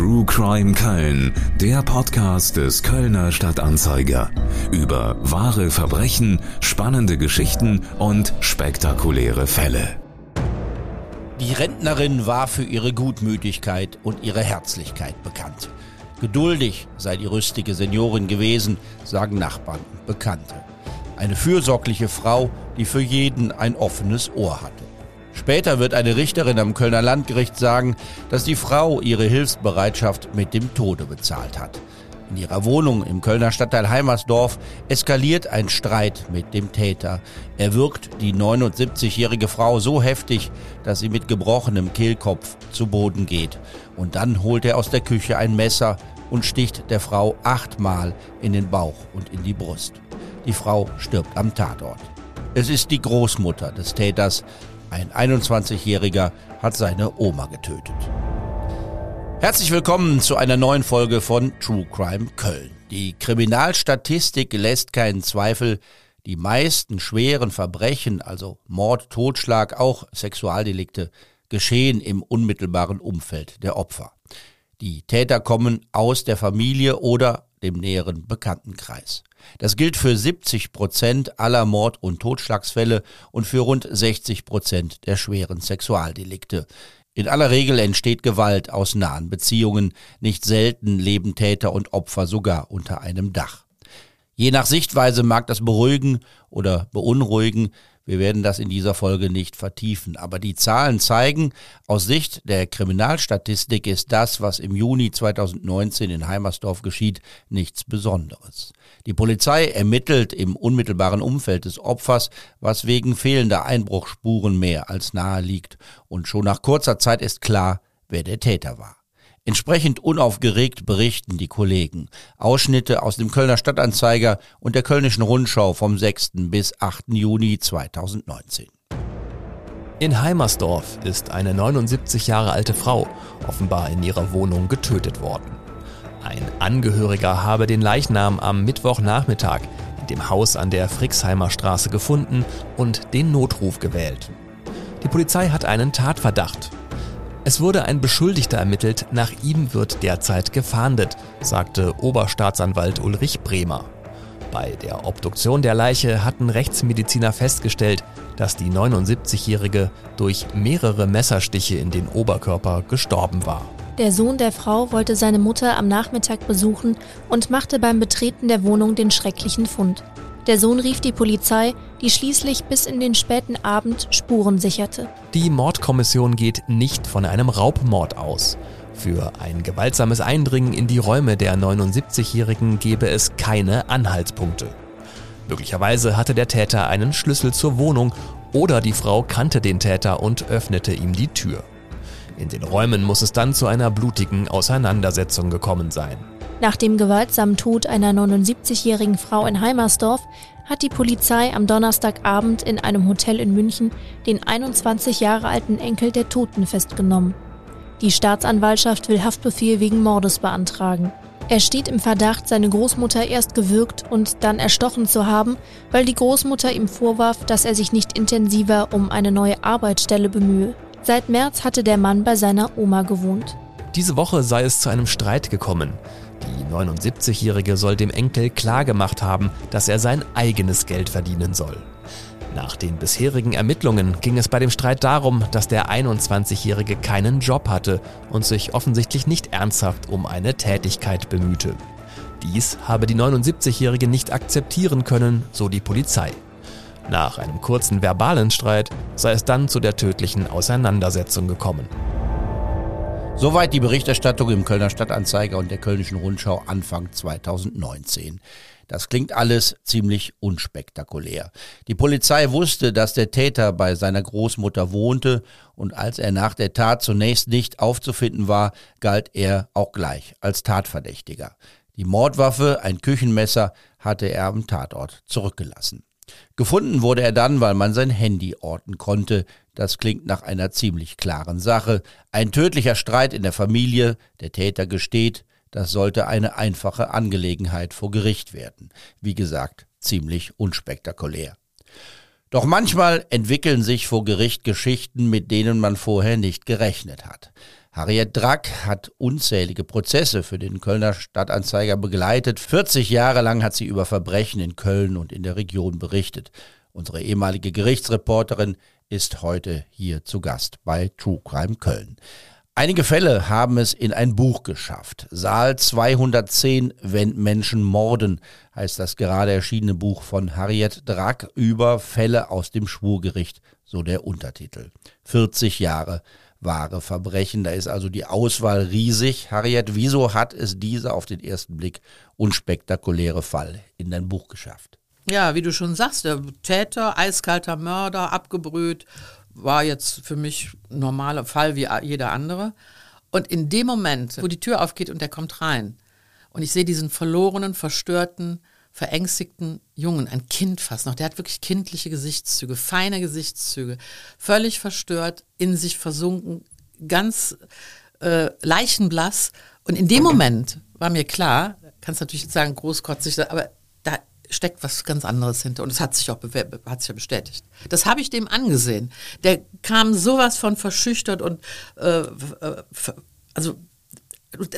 True Crime Köln, der Podcast des Kölner Stadtanzeiger. Über wahre Verbrechen, spannende Geschichten und spektakuläre Fälle. Die Rentnerin war für ihre Gutmütigkeit und ihre Herzlichkeit bekannt. Geduldig sei die rüstige Seniorin gewesen, sagen Nachbarn und Bekannte. Eine fürsorgliche Frau, die für jeden ein offenes Ohr hatte. Später wird eine Richterin am Kölner Landgericht sagen, dass die Frau ihre Hilfsbereitschaft mit dem Tode bezahlt hat. In ihrer Wohnung im Kölner Stadtteil Heimersdorf eskaliert ein Streit mit dem Täter. Er wirkt die 79-jährige Frau so heftig, dass sie mit gebrochenem Kehlkopf zu Boden geht. Und dann holt er aus der Küche ein Messer und sticht der Frau achtmal in den Bauch und in die Brust. Die Frau stirbt am Tatort. Es ist die Großmutter des Täters, ein 21-Jähriger hat seine Oma getötet. Herzlich willkommen zu einer neuen Folge von True Crime Köln. Die Kriminalstatistik lässt keinen Zweifel, die meisten schweren Verbrechen, also Mord, Totschlag, auch Sexualdelikte, geschehen im unmittelbaren Umfeld der Opfer. Die Täter kommen aus der Familie oder dem näheren Bekanntenkreis. Das gilt für 70 Prozent aller Mord- und Totschlagsfälle und für rund 60 Prozent der schweren Sexualdelikte. In aller Regel entsteht Gewalt aus nahen Beziehungen, nicht selten leben Täter und Opfer sogar unter einem Dach. Je nach Sichtweise mag das beruhigen oder beunruhigen, wir werden das in dieser Folge nicht vertiefen, aber die Zahlen zeigen, aus Sicht der Kriminalstatistik ist das, was im Juni 2019 in Heimersdorf geschieht, nichts Besonderes. Die Polizei ermittelt im unmittelbaren Umfeld des Opfers, was wegen fehlender Einbruchspuren mehr als nahe liegt, und schon nach kurzer Zeit ist klar, wer der Täter war. Entsprechend unaufgeregt berichten die Kollegen. Ausschnitte aus dem Kölner Stadtanzeiger und der Kölnischen Rundschau vom 6. bis 8. Juni 2019. In Heimersdorf ist eine 79 Jahre alte Frau offenbar in ihrer Wohnung getötet worden. Ein Angehöriger habe den Leichnam am Mittwochnachmittag in dem Haus an der Frixheimer Straße gefunden und den Notruf gewählt. Die Polizei hat einen Tatverdacht es wurde ein Beschuldigter ermittelt, nach ihm wird derzeit gefahndet, sagte Oberstaatsanwalt Ulrich Bremer. Bei der Obduktion der Leiche hatten Rechtsmediziner festgestellt, dass die 79-Jährige durch mehrere Messerstiche in den Oberkörper gestorben war. Der Sohn der Frau wollte seine Mutter am Nachmittag besuchen und machte beim Betreten der Wohnung den schrecklichen Fund. Der Sohn rief die Polizei, die schließlich bis in den späten Abend Spuren sicherte. Die Mordkommission geht nicht von einem Raubmord aus. Für ein gewaltsames Eindringen in die Räume der 79-Jährigen gebe es keine Anhaltspunkte. Möglicherweise hatte der Täter einen Schlüssel zur Wohnung oder die Frau kannte den Täter und öffnete ihm die Tür. In den Räumen muss es dann zu einer blutigen Auseinandersetzung gekommen sein. Nach dem gewaltsamen Tod einer 79-jährigen Frau in Heimersdorf hat die Polizei am Donnerstagabend in einem Hotel in München den 21 Jahre alten Enkel der Toten festgenommen. Die Staatsanwaltschaft will Haftbefehl wegen Mordes beantragen. Er steht im Verdacht, seine Großmutter erst gewürgt und dann erstochen zu haben, weil die Großmutter ihm vorwarf, dass er sich nicht intensiver um eine neue Arbeitsstelle bemühe. Seit März hatte der Mann bei seiner Oma gewohnt. Diese Woche sei es zu einem Streit gekommen. Die 79-Jährige soll dem Enkel klargemacht haben, dass er sein eigenes Geld verdienen soll. Nach den bisherigen Ermittlungen ging es bei dem Streit darum, dass der 21-Jährige keinen Job hatte und sich offensichtlich nicht ernsthaft um eine Tätigkeit bemühte. Dies habe die 79-Jährige nicht akzeptieren können, so die Polizei. Nach einem kurzen verbalen Streit sei es dann zu der tödlichen Auseinandersetzung gekommen. Soweit die Berichterstattung im Kölner Stadtanzeiger und der Kölnischen Rundschau Anfang 2019. Das klingt alles ziemlich unspektakulär. Die Polizei wusste, dass der Täter bei seiner Großmutter wohnte und als er nach der Tat zunächst nicht aufzufinden war, galt er auch gleich als Tatverdächtiger. Die Mordwaffe, ein Küchenmesser, hatte er am Tatort zurückgelassen. Gefunden wurde er dann, weil man sein Handy orten konnte. Das klingt nach einer ziemlich klaren Sache. Ein tödlicher Streit in der Familie, der Täter gesteht, das sollte eine einfache Angelegenheit vor Gericht werden. Wie gesagt, ziemlich unspektakulär. Doch manchmal entwickeln sich vor Gericht Geschichten, mit denen man vorher nicht gerechnet hat. Harriet Drack hat unzählige Prozesse für den Kölner Stadtanzeiger begleitet. 40 Jahre lang hat sie über Verbrechen in Köln und in der Region berichtet. Unsere ehemalige Gerichtsreporterin ist heute hier zu Gast bei True Crime Köln. Einige Fälle haben es in ein Buch geschafft. Saal 210, wenn Menschen morden, heißt das gerade erschienene Buch von Harriet Drack über Fälle aus dem Schwurgericht, so der Untertitel. 40 Jahre wahre Verbrechen. Da ist also die Auswahl riesig. Harriet, wieso hat es dieser auf den ersten Blick unspektakuläre Fall in dein Buch geschafft? Ja, wie du schon sagst, der Täter, eiskalter Mörder, abgebrüht, war jetzt für mich ein normaler Fall wie jeder andere. Und in dem Moment, wo die Tür aufgeht und der kommt rein und ich sehe diesen verlorenen, verstörten, verängstigten Jungen, ein Kind fast noch, der hat wirklich kindliche Gesichtszüge, feine Gesichtszüge, völlig verstört, in sich versunken, ganz äh, leichenblass. Und in dem Moment war mir klar, kannst natürlich sagen, großkotzig, aber steckt was ganz anderes hinter. Und es hat sich auch hat sich ja bestätigt. Das habe ich dem angesehen. Der kam sowas von verschüchtert und äh, äh also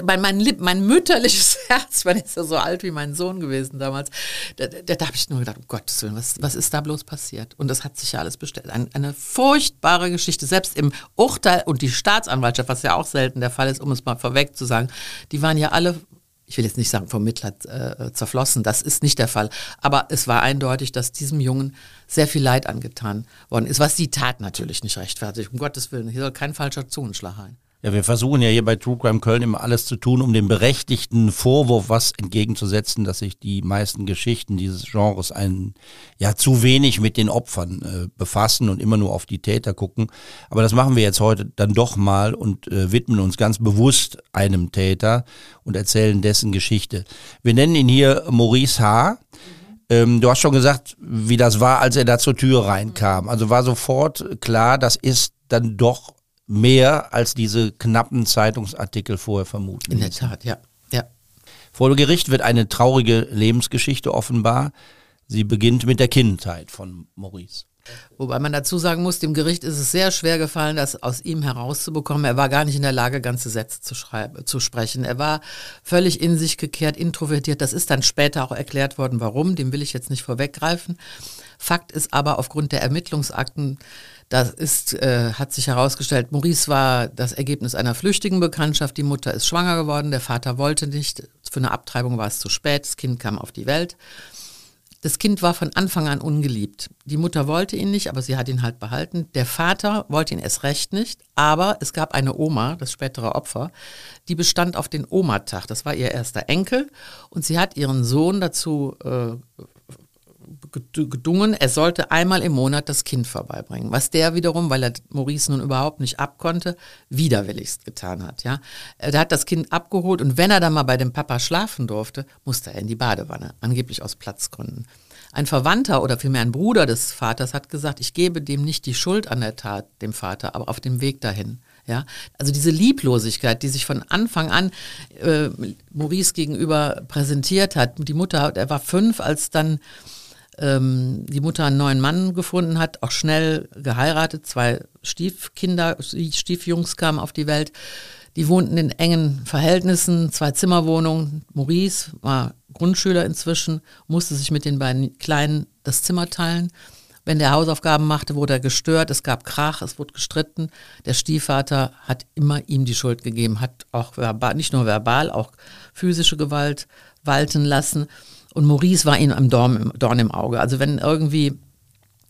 mein, mein, mein mütterliches Herz, man ist ja so alt wie mein Sohn gewesen damals, da, da, da habe ich nur gedacht, um Gottes Willen, was, was ist da bloß passiert? Und das hat sich ja alles bestellt. Ein, eine furchtbare Geschichte, selbst im Urteil und die Staatsanwaltschaft, was ja auch selten der Fall ist, um es mal vorweg zu sagen, die waren ja alle ich will jetzt nicht sagen vom Mitleid äh, zerflossen, das ist nicht der Fall. Aber es war eindeutig, dass diesem Jungen sehr viel Leid angetan worden ist, was die Tat natürlich nicht rechtfertigt. Um Gottes Willen, hier soll kein falscher Zungenschlag sein. Ja, wir versuchen ja hier bei True Crime Köln immer alles zu tun, um dem berechtigten Vorwurf was entgegenzusetzen, dass sich die meisten Geschichten dieses Genres ein, ja, zu wenig mit den Opfern äh, befassen und immer nur auf die Täter gucken. Aber das machen wir jetzt heute dann doch mal und äh, widmen uns ganz bewusst einem Täter und erzählen dessen Geschichte. Wir nennen ihn hier Maurice H. Ähm, du hast schon gesagt, wie das war, als er da zur Tür reinkam. Also war sofort klar, das ist dann doch mehr als diese knappen Zeitungsartikel vorher vermuten. In der Tat, ja. ja. Vor Gericht wird eine traurige Lebensgeschichte offenbar. Sie beginnt mit der Kindheit von Maurice. Wobei man dazu sagen muss, dem Gericht ist es sehr schwer gefallen, das aus ihm herauszubekommen. Er war gar nicht in der Lage, ganze Sätze zu, schreiben, zu sprechen. Er war völlig in sich gekehrt, introvertiert. Das ist dann später auch erklärt worden, warum. Dem will ich jetzt nicht vorweggreifen. Fakt ist aber, aufgrund der Ermittlungsakten das ist, äh, hat sich herausgestellt, Maurice war das Ergebnis einer flüchtigen Bekanntschaft. Die Mutter ist schwanger geworden, der Vater wollte nicht. Für eine Abtreibung war es zu spät, das Kind kam auf die Welt. Das Kind war von Anfang an ungeliebt. Die Mutter wollte ihn nicht, aber sie hat ihn halt behalten. Der Vater wollte ihn erst recht nicht, aber es gab eine Oma, das spätere Opfer, die bestand auf den Omatag. Das war ihr erster Enkel und sie hat ihren Sohn dazu äh, gedungen, er sollte einmal im Monat das Kind vorbeibringen. Was der wiederum, weil er Maurice nun überhaupt nicht abkonnte, widerwilligst getan hat. Ja, er hat das Kind abgeholt und wenn er dann mal bei dem Papa schlafen durfte, musste er in die Badewanne, angeblich aus Platzgründen. Ein Verwandter oder vielmehr ein Bruder des Vaters hat gesagt, ich gebe dem nicht die Schuld an der Tat, dem Vater, aber auf dem Weg dahin. Ja, also diese Lieblosigkeit, die sich von Anfang an äh, Maurice gegenüber präsentiert hat. Die Mutter, er war fünf, als dann ähm, die Mutter einen neuen Mann gefunden hat, auch schnell geheiratet, zwei Stiefkinder, Stiefjungs kamen auf die Welt. Die wohnten in engen Verhältnissen, zwei Zimmerwohnungen. Maurice war Grundschüler inzwischen, musste sich mit den beiden Kleinen das Zimmer teilen. Wenn der Hausaufgaben machte, wurde er gestört, es gab Krach, es wurde gestritten. Der Stiefvater hat immer ihm die Schuld gegeben, hat auch verbal, nicht nur verbal, auch physische Gewalt walten lassen. Und Maurice war ihm am Dorn, Dorn im Auge. Also wenn irgendwie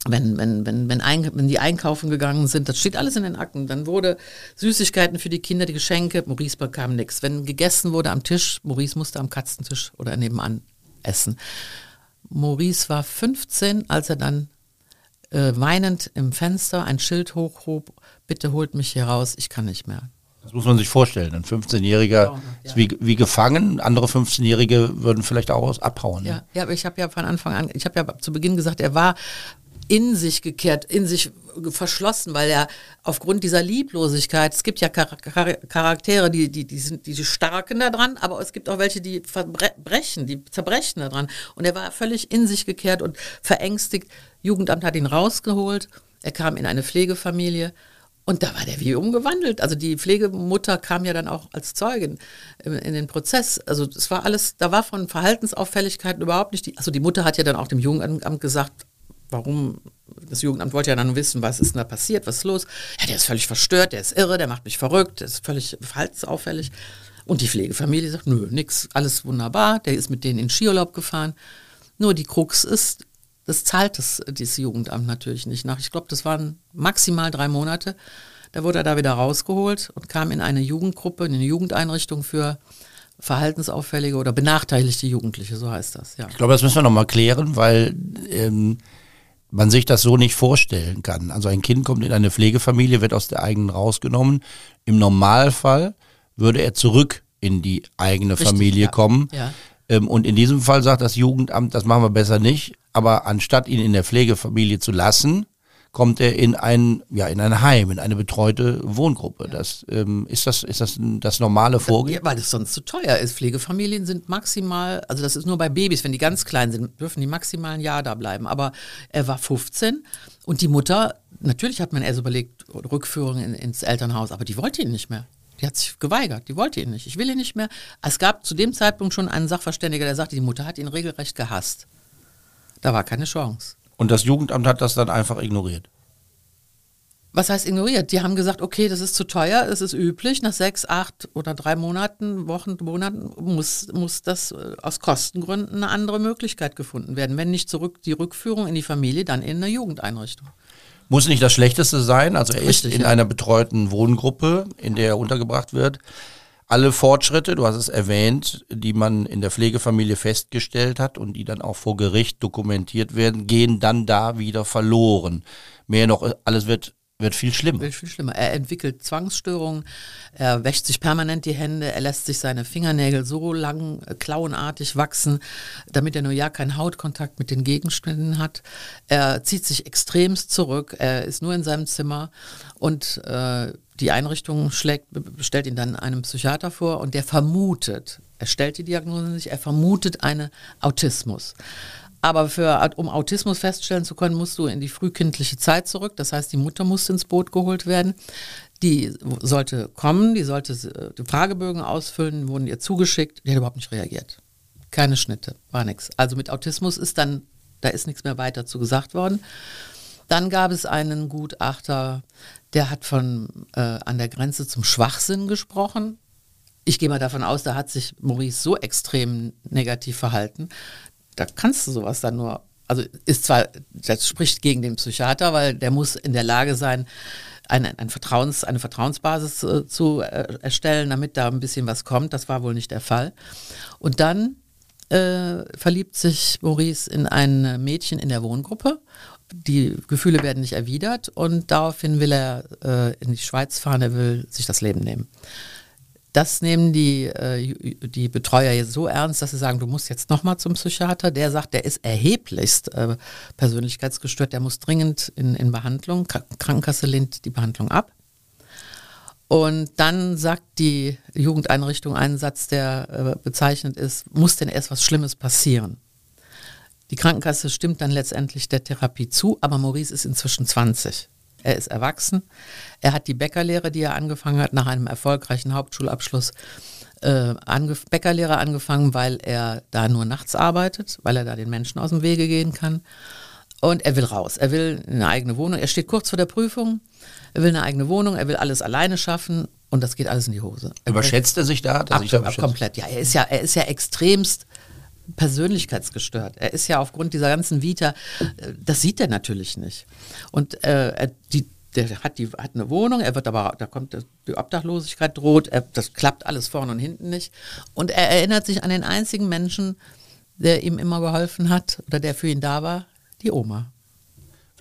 wenn, wenn, wenn, wenn, ein, wenn die einkaufen gegangen sind, das steht alles in den Akten, dann wurde Süßigkeiten für die Kinder, die Geschenke, Maurice bekam nichts. Wenn gegessen wurde am Tisch, Maurice musste am Katzentisch oder nebenan essen. Maurice war 15, als er dann äh, weinend im Fenster ein Schild hochhob, bitte holt mich hier raus, ich kann nicht mehr. Das muss man sich vorstellen. Ein 15-Jähriger ist wie, wie gefangen. Andere 15-Jährige würden vielleicht auch abhauen. Ja, ja aber ich habe ja von Anfang an, ich habe ja zu Beginn gesagt, er war in sich gekehrt, in sich verschlossen, weil er aufgrund dieser Lieblosigkeit, es gibt ja Charaktere, die, die, die sind die starken da dran, aber es gibt auch welche, die verbrechen, die zerbrechen da dran. Und er war völlig in sich gekehrt und verängstigt. Jugendamt hat ihn rausgeholt. Er kam in eine Pflegefamilie Und da war der wie umgewandelt. Also die Pflegemutter kam ja dann auch als Zeugin in, den Prozess. Also es war alles, da war von Verhaltensauffälligkeiten überhaupt nicht die. Also die Mutter hat ja dann auch dem Jugendamt gesagt, warum, das Jugendamt wollte ja dann wissen, was ist denn da passiert, was ist los. Ja, der ist völlig verstört, der ist irre, der macht mich verrückt, der ist völlig verhaltensauffällig. Und die Pflegefamilie sagt, nö, nix, alles wunderbar. Der ist mit denen in Skiurlaub gefahren. Nur die Krux ist, das zahlt das, dieses Jugendamt natürlich nicht nach. Ich glaube, das waren maximal drei Monate. Da wurde er da wieder rausgeholt und kam in eine Jugendgruppe, in eine Jugendeinrichtung für verhaltensauffällige oder benachteiligte Jugendliche, so heißt das. Ja. Ich glaube, das müssen wir nochmal klären, weil ähm, man sich das so nicht vorstellen kann. Also ein Kind kommt in eine Pflegefamilie, wird aus der eigenen rausgenommen. Im Normalfall würde er zurück in die eigene Richtig, Familie ja. kommen. Ja. Ähm, und in diesem Fall sagt das Jugendamt, das machen wir besser nicht. Aber anstatt ihn in der Pflegefamilie zu lassen, kommt er in ein, ja, in ein Heim, in eine betreute Wohngruppe. Das, ähm, ist das, ist das das normale Vorgehen? Ja, weil das sonst zu teuer ist. Pflegefamilien sind maximal, also das ist nur bei Babys, wenn die ganz klein sind, dürfen die maximal ein Jahr da bleiben. Aber er war 15 und die Mutter, natürlich hat man erst überlegt, Rückführung in, ins Elternhaus, aber die wollte ihn nicht mehr. Die hat sich geweigert, die wollte ihn nicht. Ich will ihn nicht mehr. Es gab zu dem Zeitpunkt schon einen Sachverständiger, der sagte, die Mutter hat ihn regelrecht gehasst. Da war keine Chance. Und das Jugendamt hat das dann einfach ignoriert. Was heißt ignoriert? Die haben gesagt, okay, das ist zu teuer, es ist üblich, nach sechs, acht oder drei Monaten, Wochen, Monaten muss, muss das äh, aus Kostengründen eine andere Möglichkeit gefunden werden. Wenn nicht zurück die Rückführung in die Familie, dann in eine Jugendeinrichtung. Muss nicht das Schlechteste sein. Also er Richtig, ist in ja. einer betreuten Wohngruppe, in der er untergebracht wird. Alle Fortschritte, du hast es erwähnt, die man in der Pflegefamilie festgestellt hat und die dann auch vor Gericht dokumentiert werden, gehen dann da wieder verloren. Mehr noch, alles wird, wird viel schlimmer. Wird viel schlimmer. Er entwickelt Zwangsstörungen, er wäscht sich permanent die Hände, er lässt sich seine Fingernägel so lang äh, klauenartig wachsen, damit er nur ja keinen Hautkontakt mit den Gegenständen hat. Er zieht sich extremst zurück, er ist nur in seinem Zimmer und äh, die Einrichtung schlägt, stellt ihn dann einem Psychiater vor und der vermutet, er stellt die Diagnose nicht, er vermutet einen Autismus. Aber für, um Autismus feststellen zu können, musst du in die frühkindliche Zeit zurück. Das heißt, die Mutter musste ins Boot geholt werden. Die sollte kommen, die sollte äh, die Fragebögen ausfüllen, wurden ihr zugeschickt. Die hat überhaupt nicht reagiert. Keine Schnitte, war nichts. Also mit Autismus ist dann, da ist nichts mehr weiter zu gesagt worden. Dann gab es einen Gutachter, der hat von äh, an der Grenze zum Schwachsinn gesprochen. Ich gehe mal davon aus, da hat sich Maurice so extrem negativ verhalten, da kannst du sowas dann nur, also ist zwar, das spricht gegen den Psychiater, weil der muss in der Lage sein, eine, ein Vertrauens, eine Vertrauensbasis äh, zu äh, erstellen, damit da ein bisschen was kommt. Das war wohl nicht der Fall. Und dann äh, verliebt sich Maurice in ein Mädchen in der Wohngruppe. Die Gefühle werden nicht erwidert und daraufhin will er äh, in die Schweiz fahren, er will sich das Leben nehmen. Das nehmen die, äh, die Betreuer jetzt so ernst, dass sie sagen, du musst jetzt nochmal zum Psychiater. Der sagt, der ist erheblichst äh, persönlichkeitsgestört, der muss dringend in, in Behandlung. Kr- Krankenkasse lehnt die Behandlung ab. Und dann sagt die Jugendeinrichtung einen Satz, der äh, bezeichnet ist, muss denn erst was Schlimmes passieren? Die Krankenkasse stimmt dann letztendlich der Therapie zu, aber Maurice ist inzwischen 20. Er ist erwachsen. Er hat die Bäckerlehre, die er angefangen hat, nach einem erfolgreichen Hauptschulabschluss, äh, angef Bäckerlehre angefangen, weil er da nur nachts arbeitet, weil er da den Menschen aus dem Wege gehen kann. Und er will raus. Er will eine eigene Wohnung. Er steht kurz vor der Prüfung. Er will eine eigene Wohnung. Er will alles alleine schaffen. Und das geht alles in die Hose. Er Überschätzt er sich da? Da Absolut, überschätzt? komplett, ja. Er ist ja, er ist ja extremst persönlichkeitsgestört. Er ist ja aufgrund dieser ganzen Vita, äh, das sieht er natürlich nicht. Und äh, er, die, der hat, die, hat eine Wohnung, er wird aber, da kommt die Obdachlosigkeit droht, er, das klappt alles vorne und hinten nicht. Und er erinnert sich an den einzigen Menschen, der ihm immer geholfen hat oder der für ihn da war, die Oma.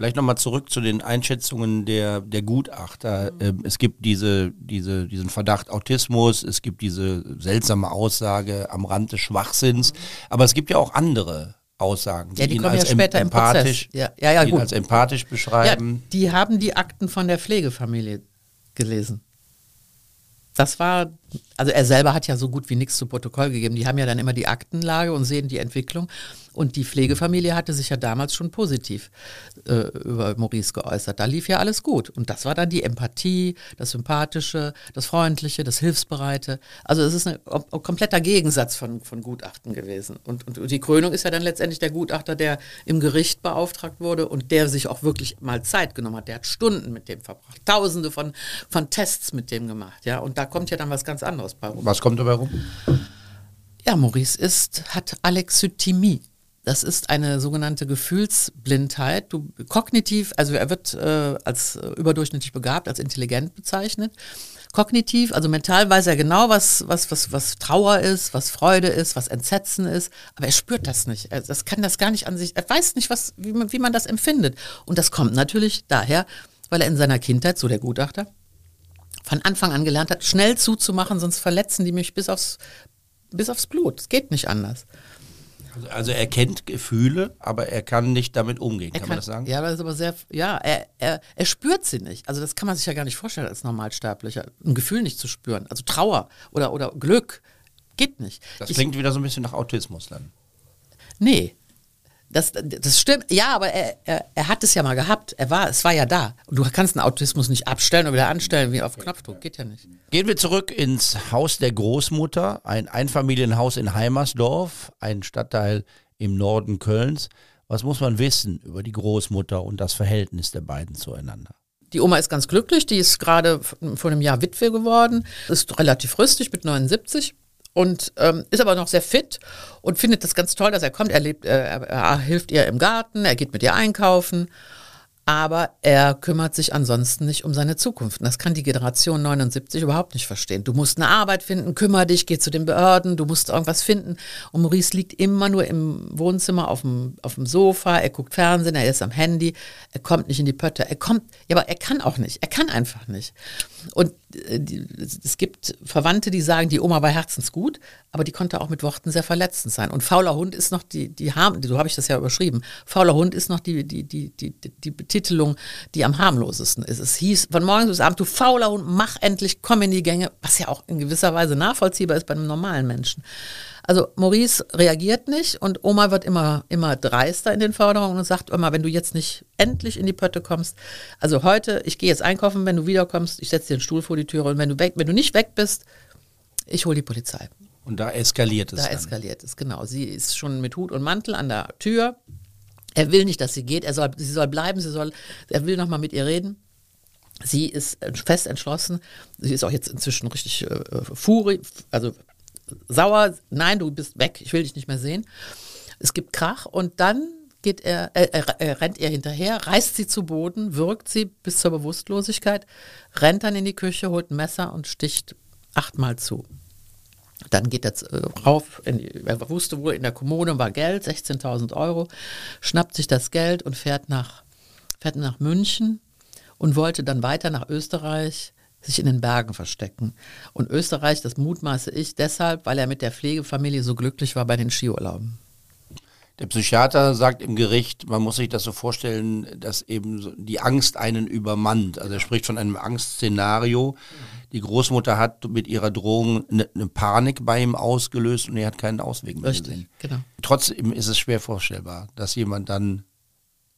Vielleicht nochmal zurück zu den Einschätzungen der, der Gutachter. Ähm, es gibt diese, diese, diesen Verdacht Autismus, es gibt diese seltsame Aussage am Rand des Schwachsinns, aber es gibt ja auch andere Aussagen, Ja, die ihn ja als später im Prozess. empathisch, Ja, ja, ja, die ihn gut. als empathisch Ja, beschreiben. die haben die Akten von der Pflegefamilie gelesen. Das war, also er selber hat ja so gut wie nichts zu Protokoll gegeben. Die haben ja dann immer die Aktenlage und sehen die Entwicklung. Und die Pflegefamilie hatte sich ja damals schon positiv äh, über Maurice geäußert. Da lief ja alles gut. Und das war dann die Empathie, das Sympathische, das Freundliche, das Hilfsbereite. Also es ist ein, ein kompletter Gegensatz von, von Gutachten gewesen. Und, und die Krönung ist ja dann letztendlich der Gutachter, der im Gericht beauftragt wurde und der sich auch wirklich mal Zeit genommen hat. Der hat Stunden mit dem verbracht, tausende von, von Tests mit dem gemacht. Ja? Und da kommt ja dann was ganz anderes bei rum. Was kommt dabei rum? Ja, Maurice ist, hat Alexithymie. Das ist eine sogenannte Gefühlsblindheit. Du, kognitiv, also er wird äh, als äh, überdurchschnittlich begabt, als intelligent bezeichnet. Kognitiv, also mental weiß er genau, was, was, was, was Trauer ist, was Freude ist, was Entsetzen ist, aber er spürt das nicht. Er das kann das gar nicht an sich, er weiß nicht, was, wie, man, wie man das empfindet. Und das kommt natürlich daher, weil er in seiner Kindheit, so der Gutachter, von Anfang an gelernt hat, schnell zuzumachen, sonst verletzen die mich bis aufs, bis aufs Blut. Es geht nicht anders. Also er kennt Gefühle, aber er kann nicht damit umgehen, kann, kann, man das sagen? Ja, das ist aber sehr, ja, er, er, er spürt sie nicht. Also das kann man sich ja gar nicht vorstellen als Normalsterblicher, ein Gefühl nicht zu spüren. Also Trauer oder, oder Glück geht nicht. Das klingt ich, wieder so ein bisschen nach Autismus dann. Nee, das, das stimmt, ja, aber er, er, er, hat es ja mal gehabt. Er war, es war ja da. Und du kannst einen Autismus nicht abstellen und wieder anstellen wie auf Knopfdruck. Geht ja nicht. Gehen wir zurück ins Haus der Großmutter, ein Einfamilienhaus in Heimersdorf, ein Stadtteil im Norden Kölns. Was muss man wissen über die Großmutter und das Verhältnis der beiden zueinander? Die Oma ist ganz glücklich, die ist gerade vor einem Jahr Witwe geworden, ist relativ rüstig mit 79 und ähm, ist aber noch sehr fit und findet das ganz toll, dass er kommt. Er, lebt, äh, er, hilft ihr im Garten, er geht mit ihr einkaufen aber er kümmert sich ansonsten nicht um seine Zukunft. Und das kann die Generation 79 überhaupt nicht verstehen. Du musst eine Arbeit finden, kümmere dich, geh zu den Behörden, du musst irgendwas finden. Und Maurice liegt immer nur im Wohnzimmer auf dem, auf dem Sofa, er guckt Fernsehen, er ist am Handy, er kommt nicht in die Pötte, er kommt, ja, aber er kann auch nicht, er kann einfach nicht. Und die, es gibt Verwandte, die sagen, die Oma war herzensgut, aber die konnte auch mit Worten sehr verletzend sein. Und fauler Hund ist noch die, die, die so habe ich das ja überschrieben, fauler Hund ist noch die, die, die, die, die Betitelung, die am harmlosesten ist. Es hieß von morgens bis abends, du fauler Hund, mach endlich, komm in die Gänge, was ja auch in gewisser Weise nachvollziehbar ist bei einem normalen Menschen. Also Maurice reagiert nicht und Oma wird immer, immer dreister in den Forderungen und sagt immer, wenn du jetzt nicht endlich in die Pötte kommst, also heute, ich gehe jetzt einkaufen, wenn du wiederkommst, ich setze dir einen Stuhl vor die Türe und wenn du weg, wenn du nicht weg bist, ich hole die Polizei. Und da eskaliert es. Da dann. eskaliert es, genau. Sie ist schon mit Hut und Mantel an der Tür. Er will nicht, dass sie geht. Er soll, sie soll bleiben. Sie soll, er will noch mal mit ihr reden. Sie ist fest entschlossen. Sie ist auch jetzt inzwischen richtig äh, furi, also sauer. Nein, du bist weg. Ich will dich nicht mehr sehen. Es gibt Krach und dann geht er, äh, er, er rennt ihr hinterher, reißt sie zu Boden, wirkt sie bis zur Bewusstlosigkeit, rennt dann in die Küche, holt ein Messer und sticht achtmal zu. Dann geht er äh, rauf, in, er wusste wohl, in der Kommune war Geld, 16.000 Euro, schnappt sich das Geld und fährt nach, fährt nach München und wollte dann weiter nach Österreich sich in den Bergen verstecken. Und Österreich, das mutmaße ich deshalb, weil er mit der Pflegefamilie so glücklich war bei den Skiurlauben. Der Psychiater sagt im Gericht, man muss sich das so vorstellen, dass eben die Angst einen übermannt. Also er spricht von einem Angstszenario. Die Großmutter hat mit ihrer Drohung eine, eine Panik bei ihm ausgelöst und er hat keinen Ausweg mehr Richtig, gesehen. Genau. Trotzdem ist es schwer vorstellbar, dass jemand dann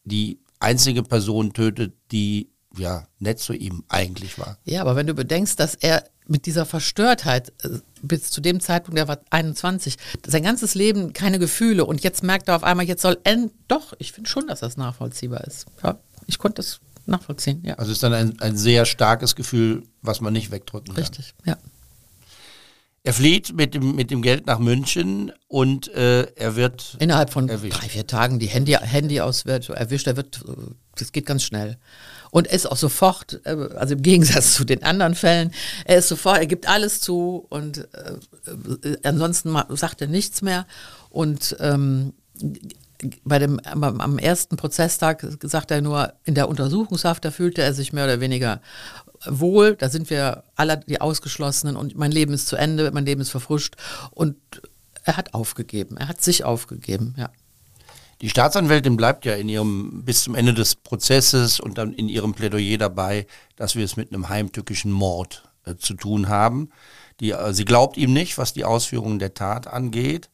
die einzige Person tötet, die ja nett zu ihm eigentlich war. Ja, aber wenn du bedenkst, dass er mit dieser Verstörtheit äh, bis zu dem Zeitpunkt, er war 21, sein ganzes Leben keine Gefühle und jetzt merkt er auf einmal, jetzt soll end doch, ich finde schon, dass das nachvollziehbar ist. Ja, ich konnte das nachvollziehen, ja. Also es ist dann ein, ein sehr starkes Gefühl, was man nicht wegdrücken kann. Richtig, ja. Er flieht mit dem, mit dem Geld nach München und äh, er wird. Innerhalb von erwischt. drei, vier Tagen die Handy, Handy aus wird erwischt. Er wird, das geht ganz schnell und ist auch sofort, äh, also im Gegensatz zu den anderen Fällen, er ist sofort, er gibt alles zu und äh, ansonsten sagt er nichts mehr und ähm, bei dem, am, am ersten Prozesstag sagt er nur, in der Untersuchungshaft, da fühlte er sich mehr oder weniger wohl, da sind wir alle die Ausgeschlossenen und mein Leben ist zu Ende, mein Leben ist verfrischt und er hat aufgegeben, er hat sich aufgegeben, ja. Die Staatsanwältin bleibt ja in ihrem, bis zum Ende des Prozesses und dann in ihrem Plädoyer dabei, dass wir es mit einem heimtückischen Mord äh, zu tun haben. Die, äh, sie glaubt ihm nicht, was die Ausführungen der Tat angeht.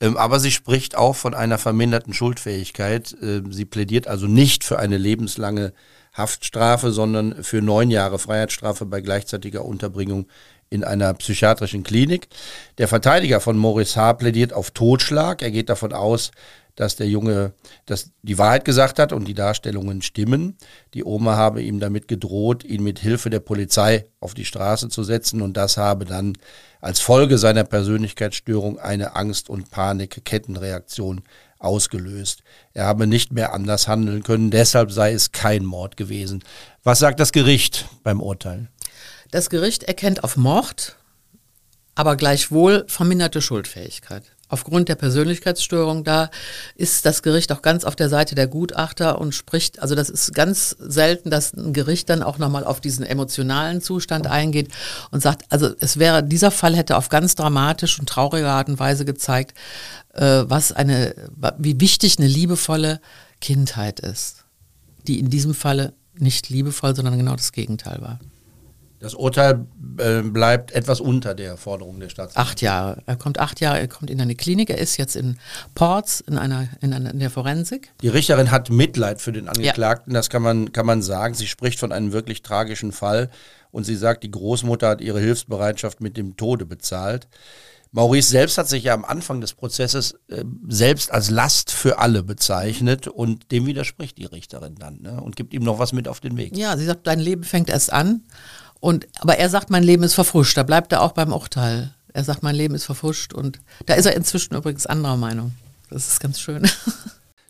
Ähm, aber sie spricht auch von einer verminderten Schuldfähigkeit. Ähm, sie plädiert also nicht für eine lebenslange Haftstrafe, sondern für neun Jahre Freiheitsstrafe bei gleichzeitiger Unterbringung in einer psychiatrischen Klinik. Der Verteidiger von Maurice H. plädiert auf Totschlag. Er geht davon aus, dass der Junge dass die Wahrheit gesagt hat und die Darstellungen stimmen. Die Oma habe ihm damit gedroht, ihn mit Hilfe der Polizei auf die Straße zu setzen und das habe dann als Folge seiner Persönlichkeitsstörung eine Angst- und Panik-Kettenreaktion ausgelöst. Er habe nicht mehr anders handeln können, deshalb sei es kein Mord gewesen. Was sagt das Gericht beim Urteil? Das Gericht erkennt auf Mord, aber gleichwohl verminderte Schuldfähigkeit aufgrund der Persönlichkeitsstörung, da ist das Gericht auch ganz auf der Seite der Gutachter und spricht, also das ist ganz selten, dass ein Gericht dann auch nochmal auf diesen emotionalen Zustand eingeht und sagt, also es wäre, dieser Fall hätte auf ganz dramatische und traurige Art und Weise gezeigt, äh, was eine, wie wichtig eine liebevolle Kindheit ist, die in diesem Falle nicht liebevoll, sondern genau das Gegenteil war. Das Urteil äh, bleibt etwas unter der Forderung der Stadt. Acht Jahre. Er kommt acht Jahre, er kommt in eine Klinik, er ist jetzt in Ports, in einer, in, einer, in der Forensik. Die Richterin hat Mitleid für den Angeklagten, ja. das kann man, kann man sagen. Sie spricht von einem wirklich tragischen Fall und sie sagt, die Großmutter hat ihre Hilfsbereitschaft mit dem Tode bezahlt. Maurice selbst hat sich ja am Anfang des Prozesses äh, selbst als Last für alle bezeichnet und dem widerspricht die Richterin dann ne? und gibt ihm noch was mit auf den Weg. Ja, sie sagt, dein Leben fängt erst an und, aber er sagt, mein Leben ist verfuscht. Da bleibt er auch beim Urteil. Er sagt, mein Leben ist verfuscht. Und da ist er inzwischen übrigens anderer Meinung. Das ist ganz schön.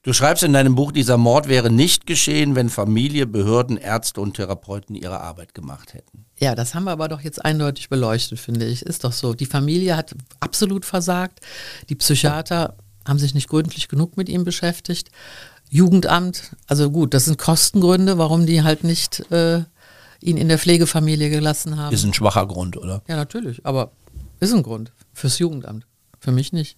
Du schreibst in deinem Buch, dieser Mord wäre nicht geschehen, wenn Familie, Behörden, Ärzte und Therapeuten ihre Arbeit gemacht hätten. Ja, das haben wir aber doch jetzt eindeutig beleuchtet, finde ich. Ist doch so. Die Familie hat absolut versagt. Die Psychiater haben sich nicht gründlich genug mit ihm beschäftigt. Jugendamt, also gut, das sind Kostengründe, warum die halt nicht äh, ihn in der Pflegefamilie gelassen haben. Ist ein schwacher Grund, oder? Ja, natürlich, aber ist ein Grund fürs Jugendamt. Für mich nicht.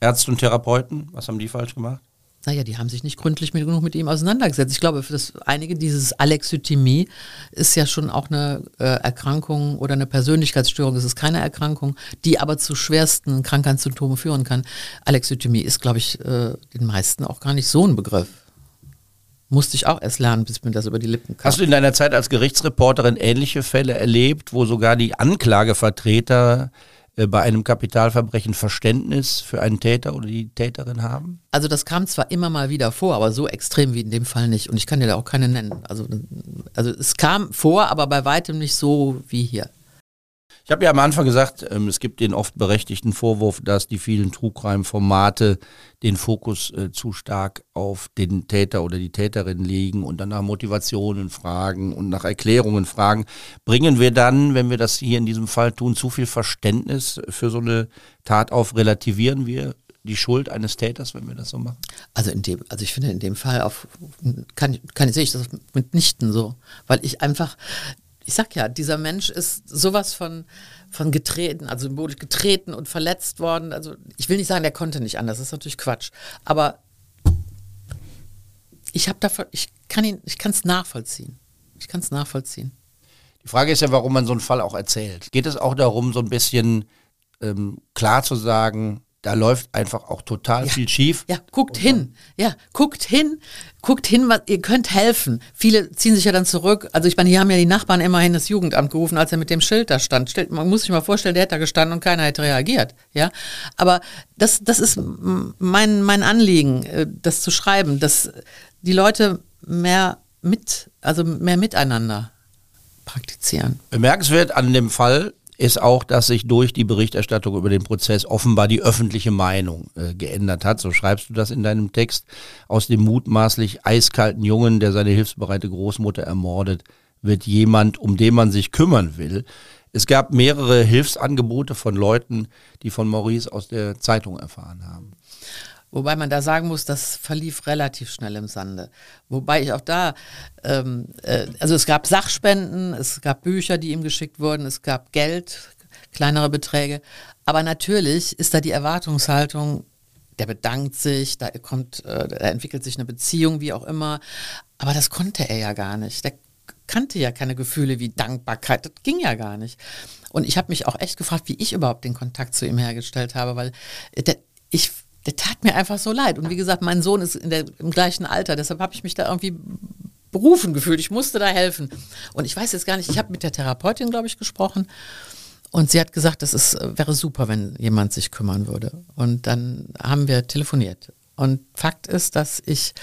Ärzte und Therapeuten, was haben die falsch gemacht? Naja, die haben sich nicht gründlich mit, genug mit ihm auseinandergesetzt. Ich glaube, für das einige dieses Alexithymie ist ja schon auch eine äh, Erkrankung oder eine Persönlichkeitsstörung. Es ist keine Erkrankung, die aber zu schwersten Krankheitssymptomen führen kann. Alexithymie ist, glaube ich, äh, den meisten auch gar nicht so ein Begriff. Musste ich auch erst lernen, bis mir das über die Lippen kam. Hast du in deiner Zeit als Gerichtsreporterin ähnliche Fälle erlebt, wo sogar die Anklagevertreter äh, bei einem Kapitalverbrechen Verständnis für einen Täter oder die Täterin haben? Also das kam zwar immer mal wieder vor, aber so extrem wie in dem Fall nicht. Und ich kann dir da auch keine nennen. Also, also es kam vor, aber bei weitem nicht so wie hier. Ich habe ja am Anfang gesagt, ähm, es gibt den oft berechtigten Vorwurf, dass die vielen Trugreim-Formate den Fokus äh, zu stark auf den Täter oder die Täterin legen und dann nach Motivationen fragen und nach Erklärungen fragen. Bringen wir dann, wenn wir das hier in diesem Fall tun, zu viel Verständnis für so eine Tat auf? Relativieren wir die Schuld eines Täters, wenn wir das so machen? Also in dem, also ich finde in dem Fall auf, kann, kann sehe ich das mitnichten so, weil ich einfach ich sag ja, dieser Mensch ist sowas von, von getreten, also symbolisch getreten und verletzt worden. Also ich will nicht sagen, der konnte nicht anders, das ist natürlich Quatsch. Aber ich habe davon, ich kann ihn, ich kann es nachvollziehen. Ich kann es nachvollziehen. Die Frage ist ja, warum man so einen Fall auch erzählt. Geht es auch darum, so ein bisschen ähm, klar zu sagen, da läuft einfach auch total ja. viel schief. Ja, guckt hin. Ja, guckt hin. Guckt hin, was, ihr könnt helfen. Viele ziehen sich ja dann zurück. Also ich meine, hier haben ja die Nachbarn immerhin das Jugendamt gerufen, als er mit dem Schild da stand. Stellt, man muss sich mal vorstellen, der hätte da gestanden und keiner hätte reagiert. Ja, aber das, das ist mein, mein Anliegen, äh, das zu schreiben, dass die Leute mehr mit, also mehr miteinander praktizieren. Bemerkenswert an dem Fall ist auch, dass sich durch die Berichterstattung über den Prozess offenbar die öffentliche Meinung äh, geändert hat. So schreibst du das in deinem Text. Aus dem mutmaßlich eiskalten Jungen, der seine hilfsbereite Großmutter ermordet, wird jemand, um den man sich kümmern will. Es gab mehrere Hilfsangebote von Leuten, die von Maurice aus der Zeitung erfahren haben. Wobei man da sagen muss, das verlief relativ schnell im Sande. Wobei ich auch da, ähm, äh, also es gab Sachspenden, es gab Bücher, die ihm geschickt wurden, es gab Geld, kleinere Beträge. Aber natürlich ist da die Erwartungshaltung, der bedankt sich, da kommt, äh, da entwickelt sich eine Beziehung, wie auch immer. Aber das konnte er ja gar nicht. Der kannte ja keine Gefühle wie Dankbarkeit. Das ging ja gar nicht. Und ich habe mich auch echt gefragt, wie ich überhaupt den Kontakt zu ihm hergestellt habe, weil der, ich der tat mir einfach so leid. Und wie gesagt, mein Sohn ist der, im gleichen Alter, deshalb habe ich mich da irgendwie berufen gefühlt. Ich musste da helfen. Und ich weiß jetzt gar nicht, ich habe mit der Therapeutin, glaube ich, gesprochen. Und sie hat gesagt, es ist, wäre super, wenn jemand sich kümmern würde. Und dann haben wir telefoniert. Und Fakt ist, dass ich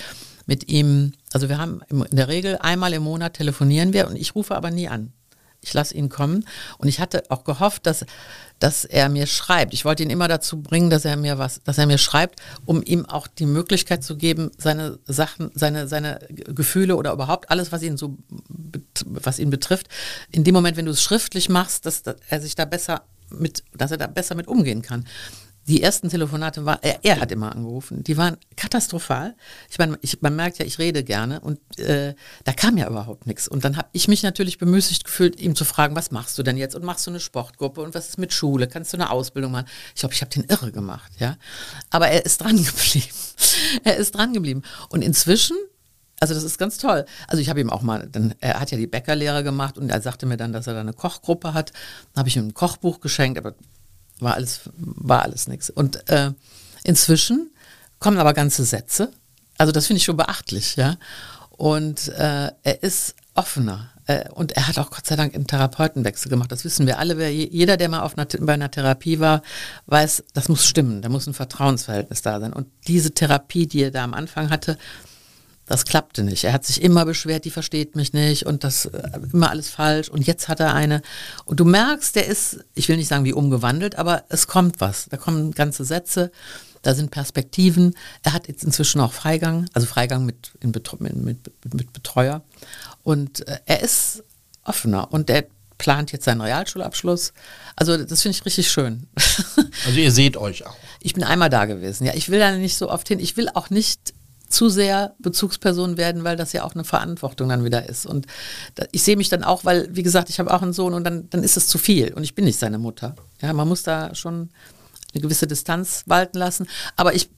mit ihm, also wir haben in der Regel einmal im Monat telefonieren wir und ich rufe aber nie an. Ich lasse ihn kommen. Und ich hatte auch gehofft, dass, dass er mir schreibt. Ich wollte ihn immer dazu bringen, dass er mir was, dass er mir schreibt, um ihm auch die Möglichkeit zu geben, seine Sachen, seine, seine Gefühle oder überhaupt alles, was ihn so, was ihn betrifft, in dem Moment, wenn du es schriftlich machst, dass, dass er sich da besser mit, dass er da besser mit umgehen kann die ersten Telefonate war, er, er, hat immer angerufen, die waren katastrophal. Ich meine, ich, man merkt ja, ich rede gerne und äh, da kam ja überhaupt nichts. Und dann habe ich mich natürlich bemüßigt gefühlt, ihm zu fragen, was machst du denn jetzt? Und machst du eine Sportgruppe? Und was ist mit Schule? Kannst du eine Ausbildung machen? Ich glaube, ich habe den irre gemacht, ja. Aber er ist dran geblieben. er ist dran geblieben. Und inzwischen also das ist ganz toll. Also ich habe ihm auch mal, dann, er hat ja die Bäckerlehre gemacht und er sagte mir dann, dass er da eine Kochgruppe hat. Dann habe ich ihm ein Kochbuch geschenkt, aber war alles, war alles nichts. Und äh, inzwischen kommen aber ganze Sätze. Also das finde ich schon beachtlich, ja. Und äh, er ist offener. Äh, und er hat auch Gott sei Dank einen Therapeutenwechsel gemacht. Das wissen wir alle. Jeder, der mal auf einer, bei einer Therapie war, weiß, das muss stimmen. Da muss ein Vertrauensverhältnis da sein. Und diese Therapie, die er da am Anfang hatte, das klappte nicht. Er hat sich immer beschwert, die versteht mich nicht und das äh, immer alles falsch. Und jetzt hat er eine. Und du merkst, der ist, ich will nicht sagen wie umgewandelt, aber es kommt was. Da kommen ganze Sätze, da sind Perspektiven. Er hat jetzt inzwischen auch Freigang, also Freigang mit, mit, mit, mit Betreuer. Und äh, er ist offener und er plant jetzt seinen Realschulabschluss. Also das finde ich richtig schön. Also ihr seht euch auch. Ich bin einmal da gewesen. Ja, ich will da nicht so oft hin. Ich will auch nicht zu sehr Bezugsperson werden, weil das ja auch eine Verantwortung dann wieder ist. Und da, ich sehe mich dann auch, weil, wie gesagt, ich habe auch einen Sohn und dann, dann ist es zu viel und ich bin nicht seine Mutter. Ja, man muss da schon eine gewisse Distanz walten lassen. Aber ich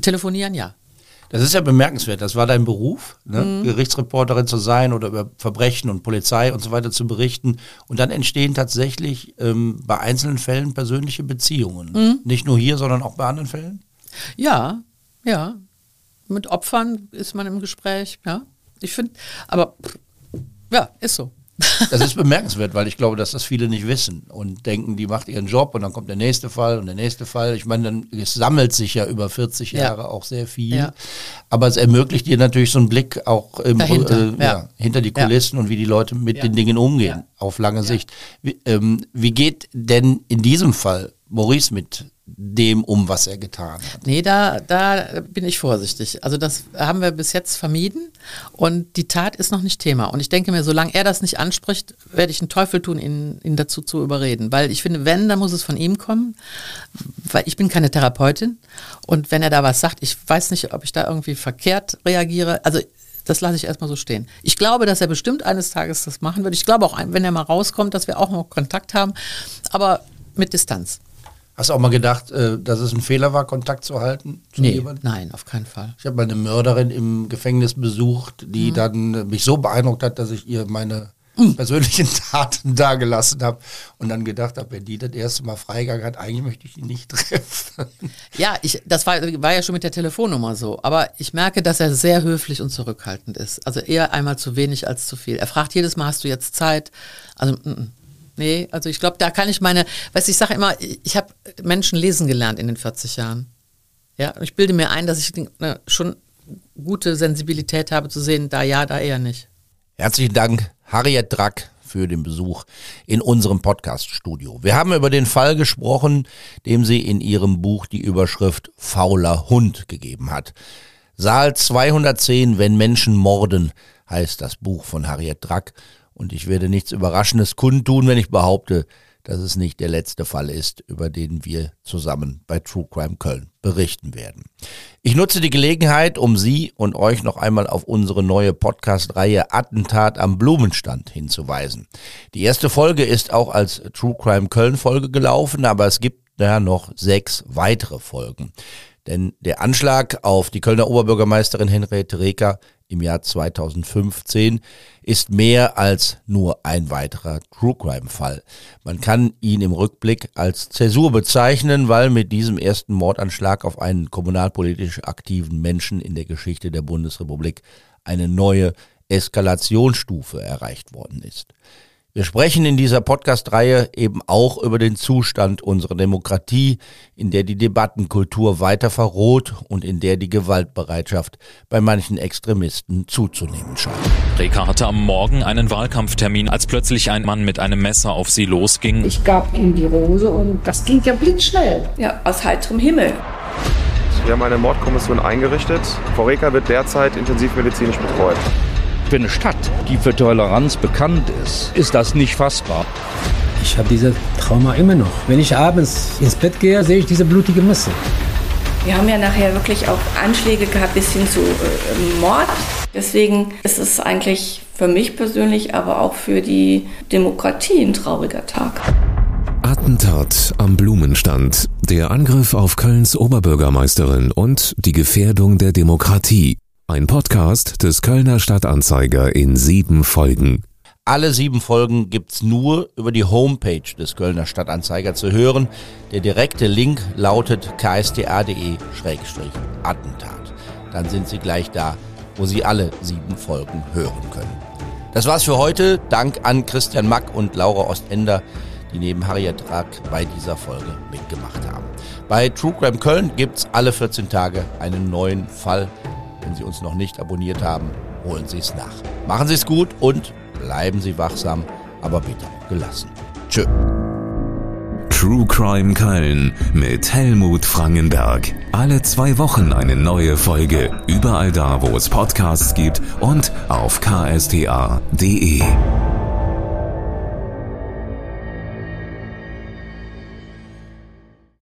telefonieren ja. Das ist ja bemerkenswert. Das war dein Beruf, ne? mhm. Gerichtsreporterin zu sein oder über Verbrechen und Polizei und so weiter zu berichten. Und dann entstehen tatsächlich ähm, bei einzelnen Fällen persönliche Beziehungen. Mhm. Nicht nur hier, sondern auch bei anderen Fällen? Ja, ja mit Opfern ist man im Gespräch, ja. Ich finde, aber ja, ist so. Das ist bemerkenswert, weil ich glaube, dass das viele nicht wissen und denken, die macht ihren Job und dann kommt der nächste Fall und der nächste Fall. Ich meine, dann es sammelt sich ja über 40 ja. Jahre auch sehr viel. Ja. Aber es ermöglicht dir natürlich so einen Blick auch im, Dahinter, äh, ja. hinter die Kulissen und wie die Leute mit den Dingen umgehen auf lange Sicht. Wie, ähm, wie geht denn in diesem Fall Maurice mit dem um, was er getan hat. Nee, da, da bin ich vorsichtig. Also das haben wir bis jetzt vermieden und die Tat ist noch nicht Thema. Und ich denke mir, solange er das nicht anspricht, werde ich einen Teufel tun, ihn, ihn dazu zu überreden. Weil ich finde, wenn, dann muss es von ihm kommen, weil ich bin keine Therapeutin und wenn er da was sagt, ich weiß nicht, ob ich da irgendwie verkehrt reagiere. Also das lasse ich erstmal so stehen. Ich glaube, dass er bestimmt eines Tages das machen wird. Ich glaube auch, wenn er mal rauskommt, dass wir auch noch Kontakt haben, aber mit Distanz. Hast du auch mal gedacht, äh, dass es ein Fehler war, Kontakt zu halten? Zu nee, nein, auf keinen Fall. Ich habe mal eine Mörderin im Gefängnis besucht, die mhm. dann mich so beeindruckt hat, dass ich ihr meine mhm. persönlichen Taten dagelassen habe und dann gedacht habe, wenn die das erste Mal Freigang hat, eigentlich möchte ich ihn nicht treffen. Ja, ich, das war, war ja schon mit der Telefonnummer so. Aber ich merke, dass er sehr höflich und zurückhaltend ist. Also eher einmal zu wenig als zu viel. Er fragt jedes Mal, hast du jetzt Zeit? Also, m -m. Nee, also ich glaube, da kann ich meine, weißt ich sage immer, ich habe Menschen lesen gelernt in den 40 Jahren. Ja, ich bilde mir ein, dass ich ne, schon gute Sensibilität habe zu sehen, da ja, da eher nicht. Herzlichen Dank, Harriet Drack, für den Besuch in unserem Podcast-Studio. Wir haben über den Fall gesprochen, dem sie in ihrem Buch die Überschrift Fauler Hund gegeben hat. Saal 210, wenn Menschen morden, heißt das Buch von Harriet Drack. Und ich werde nichts Überraschendes kundtun, wenn ich behaupte, dass es nicht der letzte Fall ist, über den wir zusammen bei True Crime Köln berichten werden. Ich nutze die Gelegenheit, um Sie und euch noch einmal auf unsere neue Podcast-Reihe Attentat am Blumenstand hinzuweisen. Die erste Folge ist auch als True Crime Köln Folge gelaufen, aber es gibt da noch sechs weitere Folgen. Denn der Anschlag auf die Kölner Oberbürgermeisterin Henriette Reker im Jahr 2015 ist mehr als nur ein weiterer True Crime Fall. Man kann ihn im Rückblick als Zäsur bezeichnen, weil mit diesem ersten Mordanschlag auf einen kommunalpolitisch aktiven Menschen in der Geschichte der Bundesrepublik eine neue Eskalationsstufe erreicht worden ist. Wir sprechen in dieser Podcast-Reihe eben auch über den Zustand unserer Demokratie, in der die Debattenkultur weiter verroht und in der die Gewaltbereitschaft bei manchen Extremisten zuzunehmen scheint. Reka hatte am Morgen einen Wahlkampftermin, als plötzlich ein Mann mit einem Messer auf sie losging. Ich gab ihm die Rose und das ging ja blitzschnell. Ja, aus heiterem Himmel. Wir haben eine Mordkommission eingerichtet. Frau Reker wird derzeit intensivmedizinisch betreut. Für eine Stadt, die für Toleranz bekannt ist, ist das nicht fassbar. Ich habe diese Trauma immer noch. Wenn ich abends ins Bett gehe, sehe ich diese blutige Messe. Wir haben ja nachher wirklich auch Anschläge gehabt bis hin zu äh, Mord. Deswegen ist es eigentlich für mich persönlich, aber auch für die Demokratie ein trauriger Tag. Attentat am Blumenstand, der Angriff auf Kölns Oberbürgermeisterin und die Gefährdung der Demokratie. Ein Podcast des Kölner Stadtanzeiger in sieben Folgen. Alle sieben Folgen gibt's nur über die Homepage des Kölner Stadtanzeiger zu hören. Der direkte Link lautet ksta.de-attentat. Dann sind Sie gleich da, wo Sie alle sieben Folgen hören können. Das war's für heute. Dank an Christian Mack und Laura Ostender, die neben Harriet Rack bei dieser Folge mitgemacht haben. Bei True Crime Köln gibt's alle 14 Tage einen neuen Fall wenn Sie uns noch nicht abonniert haben, holen Sie es nach. Machen Sie es gut und bleiben Sie wachsam, aber bitte gelassen. Tschö. True Crime Köln mit Helmut Frangenberg. Alle zwei Wochen eine neue Folge. Überall da, wo es Podcasts gibt und auf ksta.de.